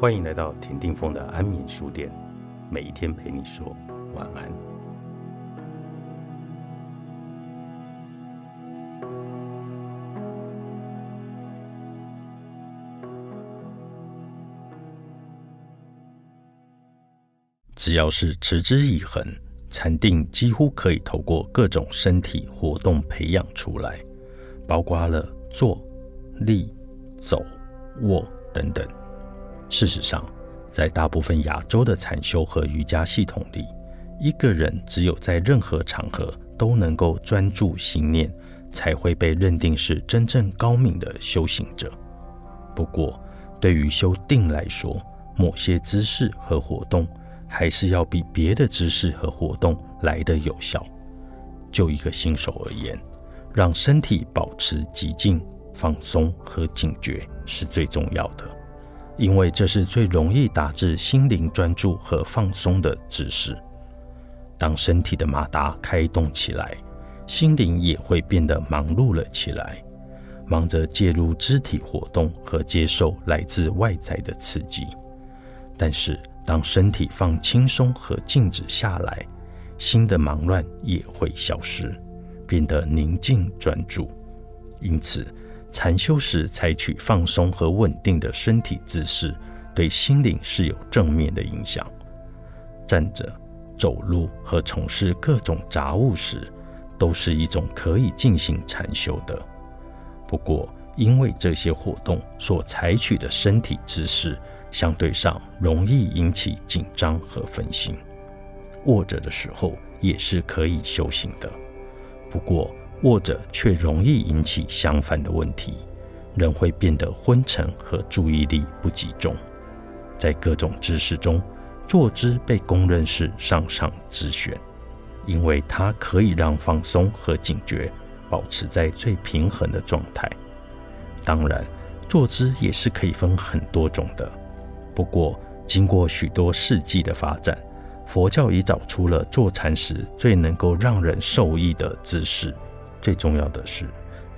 欢迎来到田定峰的安眠书店，每一天陪你说晚安。只要是持之以恒，禅定几乎可以透过各种身体活动培养出来，包括了坐、立、走、卧等等。事实上，在大部分亚洲的禅修和瑜伽系统里，一个人只有在任何场合都能够专注心念，才会被认定是真正高明的修行者。不过，对于修定来说，某些姿势和活动还是要比别的姿势和活动来得有效。就一个新手而言，让身体保持极静、放松和警觉是最重要的。因为这是最容易导致心灵专注和放松的姿势。当身体的马达开动起来，心灵也会变得忙碌了起来，忙着介入肢体活动和接受来自外在的刺激。但是，当身体放轻松和静止下来，心的忙乱也会消失，变得宁静专注。因此。禅修时采取放松和稳定的身体姿势，对心灵是有正面的影响。站着、走路和从事各种杂物时，都是一种可以进行禅修的。不过，因为这些活动所采取的身体姿势相对上容易引起紧张和分心，卧着的时候也是可以修行的。不过，握着却容易引起相反的问题，人会变得昏沉和注意力不集中。在各种姿势中，坐姿被公认是上上之选，因为它可以让放松和警觉保持在最平衡的状态。当然，坐姿也是可以分很多种的。不过，经过许多世纪的发展，佛教已找出了坐禅时最能够让人受益的姿势。最重要的是，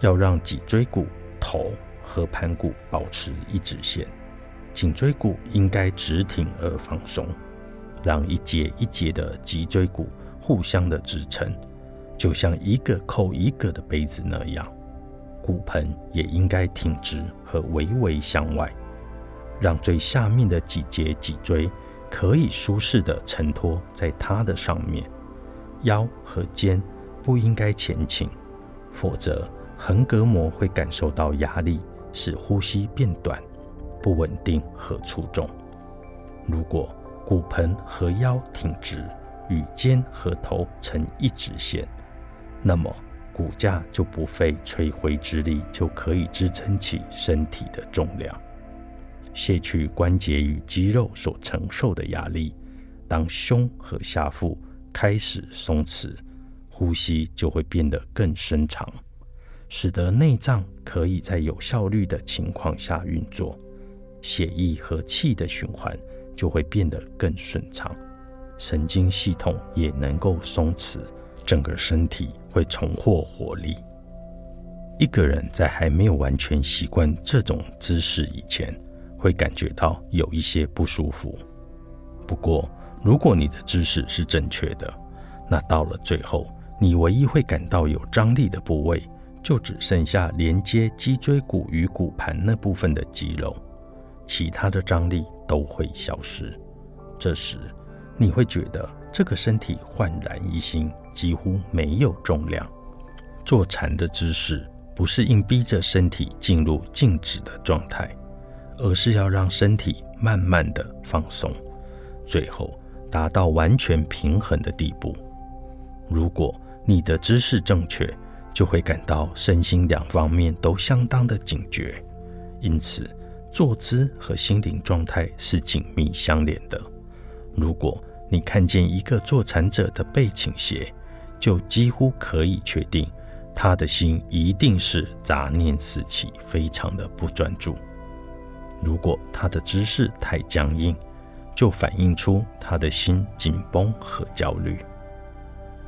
要让脊椎骨、头和盘骨保持一直线。颈椎骨应该直挺而放松，让一节一节的脊椎骨互相的支撑，就像一个扣一个的杯子那样。骨盆也应该挺直和微微向外，让最下面的几节脊椎可以舒适的承托在它的上面。腰和肩不应该前倾。否则，横膈膜会感受到压力，使呼吸变短、不稳定和粗重。如果骨盆和腰挺直，与肩和头成一直线，那么骨架就不费吹灰之力就可以支撑起身体的重量，卸去关节与肌肉所承受的压力。当胸和下腹开始松弛。呼吸就会变得更深长，使得内脏可以在有效率的情况下运作，血液和气的循环就会变得更顺畅，神经系统也能够松弛，整个身体会重获活力。一个人在还没有完全习惯这种姿势以前，会感觉到有一些不舒服。不过，如果你的姿势是正确的，那到了最后。你唯一会感到有张力的部位，就只剩下连接脊椎骨与骨盘那部分的肌肉，其他的张力都会消失。这时，你会觉得这个身体焕然一新，几乎没有重量。坐禅的姿势不是硬逼着身体进入静止的状态，而是要让身体慢慢的放松，最后达到完全平衡的地步。如果你的姿势正确，就会感到身心两方面都相当的警觉。因此，坐姿和心灵状态是紧密相连的。如果你看见一个坐禅者的背倾斜，就几乎可以确定他的心一定是杂念四起，非常的不专注。如果他的姿势太僵硬，就反映出他的心紧绷和焦虑。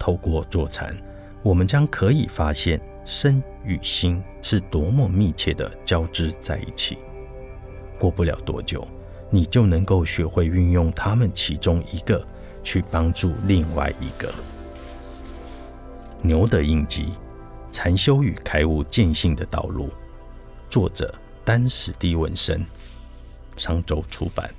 透过坐禅，我们将可以发现身与心是多么密切的交织在一起。过不了多久，你就能够学会运用他们其中一个去帮助另外一个。牛的印记：禅修与开悟见性的道路。作者：丹史蒂文森，商周出版。